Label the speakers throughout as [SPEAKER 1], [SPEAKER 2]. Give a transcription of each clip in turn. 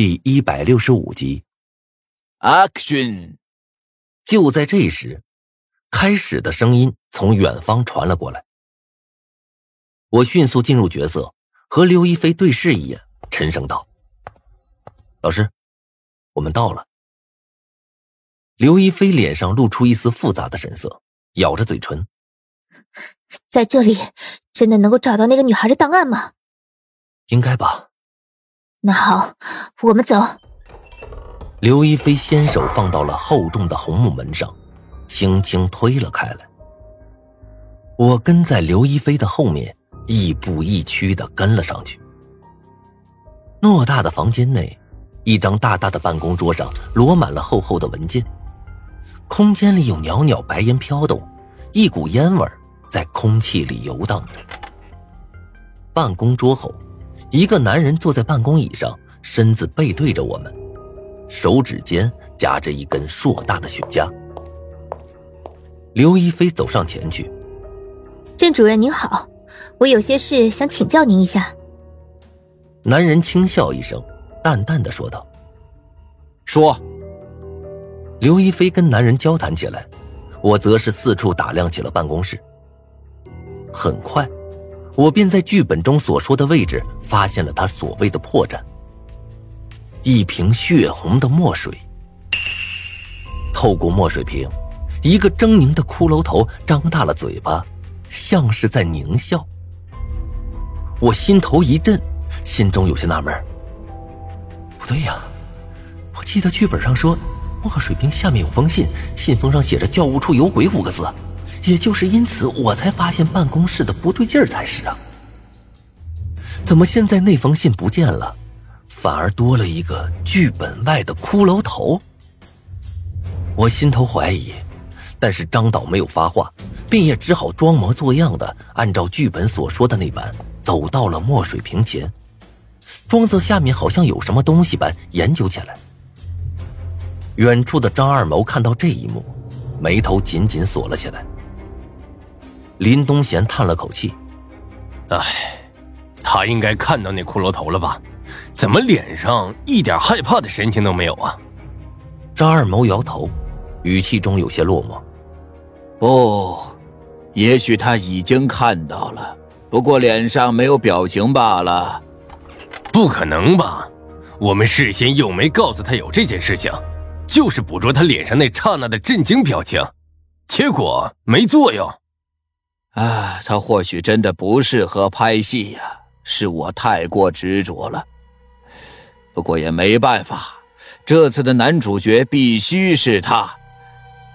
[SPEAKER 1] 第一百六十五集
[SPEAKER 2] ，Action！
[SPEAKER 1] 就在这时，开始的声音从远方传了过来。我迅速进入角色，和刘亦菲对视一眼，沉声道：“老师，我们到了。”刘亦菲脸上露出一丝复杂的神色，咬着嘴唇：“
[SPEAKER 3] 在这里，真的能够找到那个女孩的档案吗？”“
[SPEAKER 1] 应该吧。”
[SPEAKER 3] 那好，我们走。
[SPEAKER 1] 刘一飞先手放到了厚重的红木门上，轻轻推了开来。我跟在刘一飞的后面，亦步亦趋的跟了上去。偌大的房间内，一张大大的办公桌上摞满了厚厚的文件，空间里有袅袅白烟飘动，一股烟味在空气里游荡着。办公桌后。一个男人坐在办公椅上，身子背对着我们，手指间夹着一根硕大的雪茄。刘一飞走上前去：“
[SPEAKER 3] 郑主任您好，我有些事想请教您一下。”
[SPEAKER 1] 男人轻笑一声，淡淡的说道：“
[SPEAKER 2] 说。”
[SPEAKER 1] 刘亦菲跟男人交谈起来，我则是四处打量起了办公室。很快。我便在剧本中所说的位置发现了他所谓的破绽。一瓶血红的墨水，透过墨水瓶，一个狰狞的骷髅头张大了嘴巴，像是在狞笑。我心头一震，心中有些纳闷不对呀，我记得剧本上说，墨水瓶下面有封信，信封上写着“教务处有鬼”五个字。也就是因此，我才发现办公室的不对劲儿才是啊！怎么现在那封信不见了，反而多了一个剧本外的骷髅头？我心头怀疑，但是张导没有发话，便也只好装模作样的按照剧本所说的那般，走到了墨水瓶前，装作下面好像有什么东西般研究起来。远处的张二谋看到这一幕，眉头紧紧锁了起来。林东贤叹了口气：“
[SPEAKER 4] 哎，他应该看到那骷髅头了吧？怎么脸上一点害怕的神情都没有啊？”
[SPEAKER 1] 张二毛摇头，语气中有些落寞：“
[SPEAKER 2] 不，也许他已经看到了，不过脸上没有表情罢了。”“
[SPEAKER 4] 不可能吧？我们事先又没告诉他有这件事情，就是捕捉他脸上那刹那的震惊表情，结果没作用。”
[SPEAKER 2] 啊，他或许真的不适合拍戏呀，是我太过执着了。不过也没办法，这次的男主角必须是他，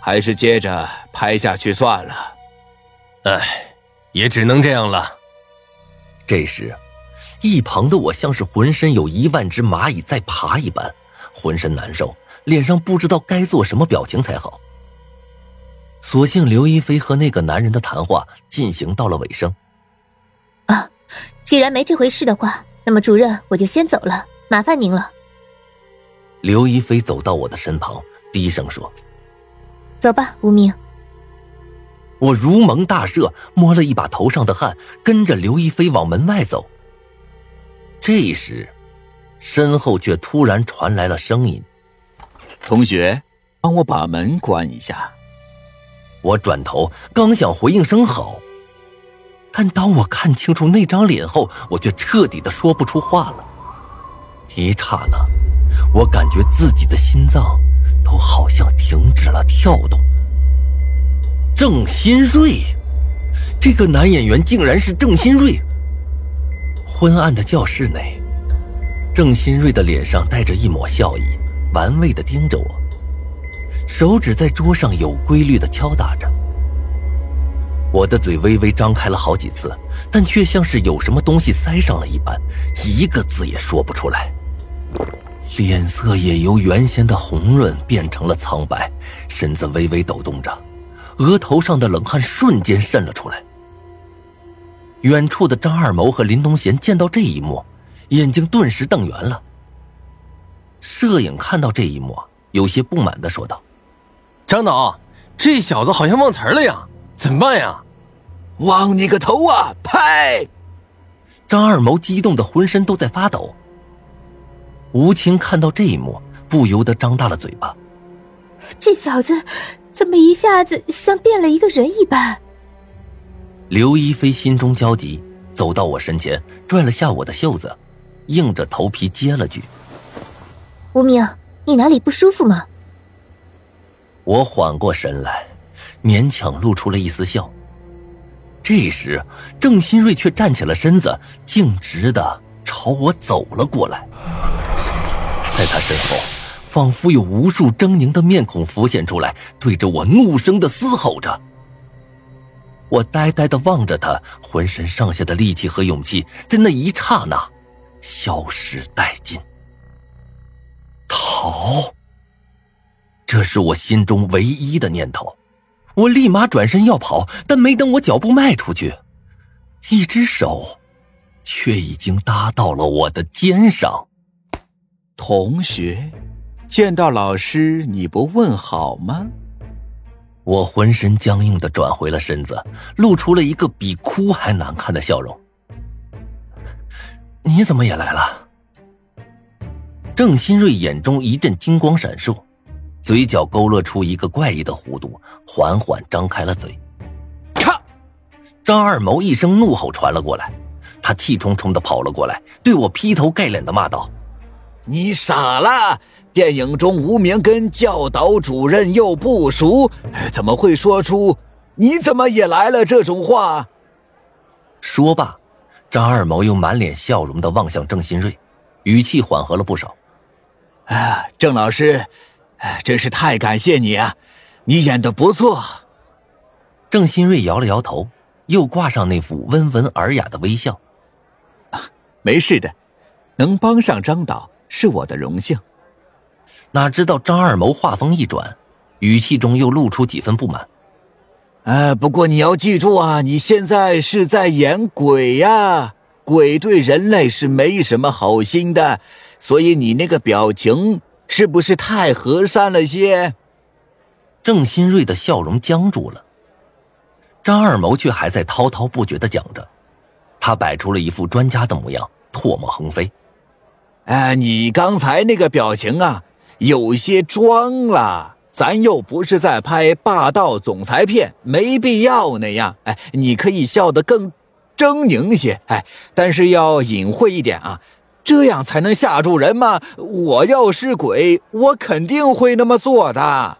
[SPEAKER 2] 还是接着拍下去算了。
[SPEAKER 4] 哎，也只能这样了。
[SPEAKER 1] 这时，一旁的我像是浑身有一万只蚂蚁在爬一般，浑身难受，脸上不知道该做什么表情才好。所幸刘一飞和那个男人的谈话进行到了尾声。
[SPEAKER 3] 啊，既然没这回事的话，那么主任我就先走了，麻烦您了。
[SPEAKER 1] 刘一飞走到我的身旁，低声说：“
[SPEAKER 3] 走吧，无名。”
[SPEAKER 1] 我如蒙大赦，摸了一把头上的汗，跟着刘一飞往门外走。这时，身后却突然传来了声音：“
[SPEAKER 2] 同学，帮我把门关一下。”
[SPEAKER 1] 我转头刚想回应声好，但当我看清楚那张脸后，我却彻底的说不出话了。一刹那，我感觉自己的心脏都好像停止了跳动。郑新瑞，这个男演员竟然是郑新瑞。昏暗的教室内，郑新瑞的脸上带着一抹笑意，玩味的盯着我。手指在桌上有规律的敲打着，我的嘴微微张开了好几次，但却像是有什么东西塞上了一般，一个字也说不出来。脸色也由原先的红润变成了苍白，身子微微抖动着，额头上的冷汗瞬间渗了出来。远处的张二谋和林东贤见到这一幕，眼睛顿时瞪圆了。摄影看到这一幕，有些不满的说道。
[SPEAKER 4] 张导，这小子好像忘词了呀，怎么办呀？
[SPEAKER 2] 忘你个头啊！拍！
[SPEAKER 1] 张二毛激动的浑身都在发抖。吴清看到这一幕，不由得张大了嘴巴。
[SPEAKER 3] 这小子怎么一下子像变了一个人一般？
[SPEAKER 1] 刘一飞心中焦急，走到我身前，拽了下我的袖子，硬着头皮接了句：“
[SPEAKER 3] 吴明，你哪里不舒服吗？”
[SPEAKER 1] 我缓过神来，勉强露出了一丝笑。这时，郑新瑞却站起了身子，径直的朝我走了过来。在他身后，仿佛有无数狰狞的面孔浮现出来，对着我怒声的嘶吼着。我呆呆的望着他，浑身上下的力气和勇气在那一刹那消失殆尽。逃，这是我心中唯一的念头。我立马转身要跑，但没等我脚步迈出去，一只手却已经搭到了我的肩上。
[SPEAKER 2] 同学，见到老师你不问好吗？
[SPEAKER 1] 我浑身僵硬的转回了身子，露出了一个比哭还难看的笑容。你怎么也来了？郑新瑞眼中一阵金光闪烁。嘴角勾勒出一个怪异的弧度，缓缓张开了嘴。
[SPEAKER 2] 咔！
[SPEAKER 1] 张二谋一声怒吼传了过来，他气冲冲的跑了过来，对我劈头盖脸的骂道：“
[SPEAKER 2] 你傻了！电影中无名跟教导主任又不熟，怎么会说出‘你怎么也来了’这种话？”
[SPEAKER 1] 说罢，张二谋又满脸笑容的望向郑新瑞，语气缓和了不少：“
[SPEAKER 2] 啊，郑老师。”真是太感谢你啊！你演的不错。
[SPEAKER 1] 郑新瑞摇了摇头，又挂上那副温文尔雅的微笑。
[SPEAKER 2] 没事的，能帮上张导是我的荣幸。
[SPEAKER 1] 哪知道张二谋话锋一转，语气中又露出几分不满。
[SPEAKER 2] 哎，不过你要记住啊，你现在是在演鬼呀，鬼对人类是没什么好心的，所以你那个表情。是不是太和善了些？
[SPEAKER 1] 郑新瑞的笑容僵住了，张二谋却还在滔滔不绝的讲着，他摆出了一副专家的模样，唾沫横飞。
[SPEAKER 2] 哎，你刚才那个表情啊，有些装了，咱又不是在拍霸道总裁片，没必要那样。哎，你可以笑得更狰狞些，哎，但是要隐晦一点啊。这样才能吓住人吗？我要是鬼，我肯定会那么做的。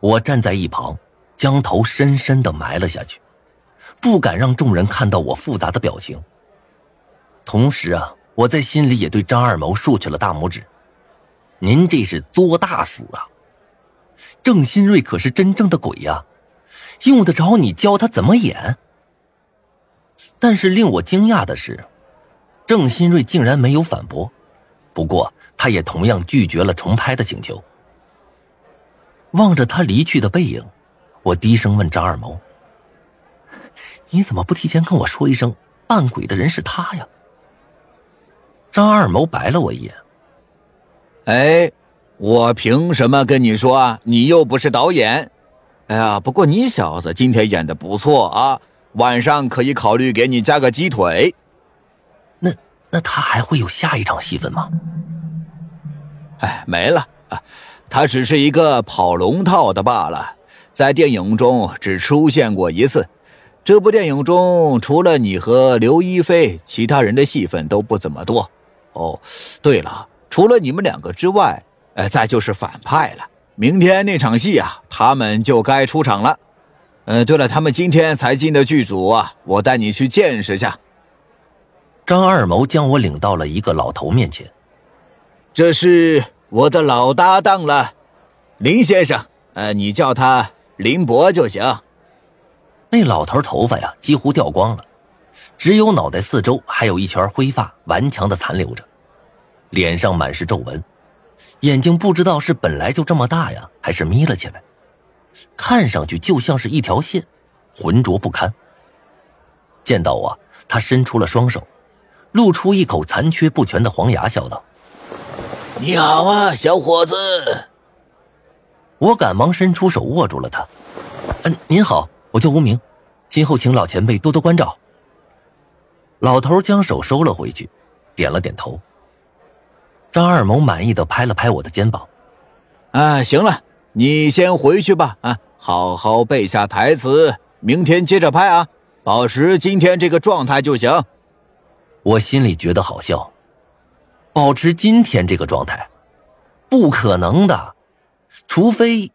[SPEAKER 1] 我站在一旁，将头深深的埋了下去，不敢让众人看到我复杂的表情。同时啊，我在心里也对张二谋竖起了大拇指：“您这是作大死啊！郑新瑞可是真正的鬼呀，用得着你教他怎么演？”但是令我惊讶的是。郑新瑞竟然没有反驳，不过他也同样拒绝了重拍的请求。望着他离去的背影，我低声问张二谋：“你怎么不提前跟我说一声，扮鬼的人是他呀？”张二谋白了我一眼：“
[SPEAKER 2] 哎，我凭什么跟你说？你又不是导演。哎呀，不过你小子今天演的不错啊，晚上可以考虑给你加个鸡腿。”
[SPEAKER 1] 那那他还会有下一场戏份吗？
[SPEAKER 2] 哎，没了啊，他只是一个跑龙套的罢了，在电影中只出现过一次。这部电影中除了你和刘亦菲，其他人的戏份都不怎么多。哦，对了，除了你们两个之外，哎，再就是反派了。明天那场戏啊，他们就该出场了。嗯，对了，他们今天才进的剧组啊，我带你去见识下。
[SPEAKER 1] 张二谋将我领到了一个老头面前，
[SPEAKER 2] 这是我的老搭档了，林先生，呃，你叫他林博就行。
[SPEAKER 1] 那老头头发呀几乎掉光了，只有脑袋四周还有一圈灰发顽强的残留着，脸上满是皱纹，眼睛不知道是本来就这么大呀，还是眯了起来，看上去就像是一条线，浑浊不堪。见到我，他伸出了双手。露出一口残缺不全的黄牙，笑道：“
[SPEAKER 2] 你好啊，小伙子。”
[SPEAKER 1] 我赶忙伸出手握住了他。“嗯，您好，我叫无名，今后请老前辈多多关照。”老头将手收了回去，点了点头。张二猛满意的拍了拍我的肩膀：“
[SPEAKER 2] 啊，行了，你先回去吧。啊，好好背下台词，明天接着拍啊，保持今天这个状态就行。”
[SPEAKER 1] 我心里觉得好笑。保持今天这个状态不可能的除非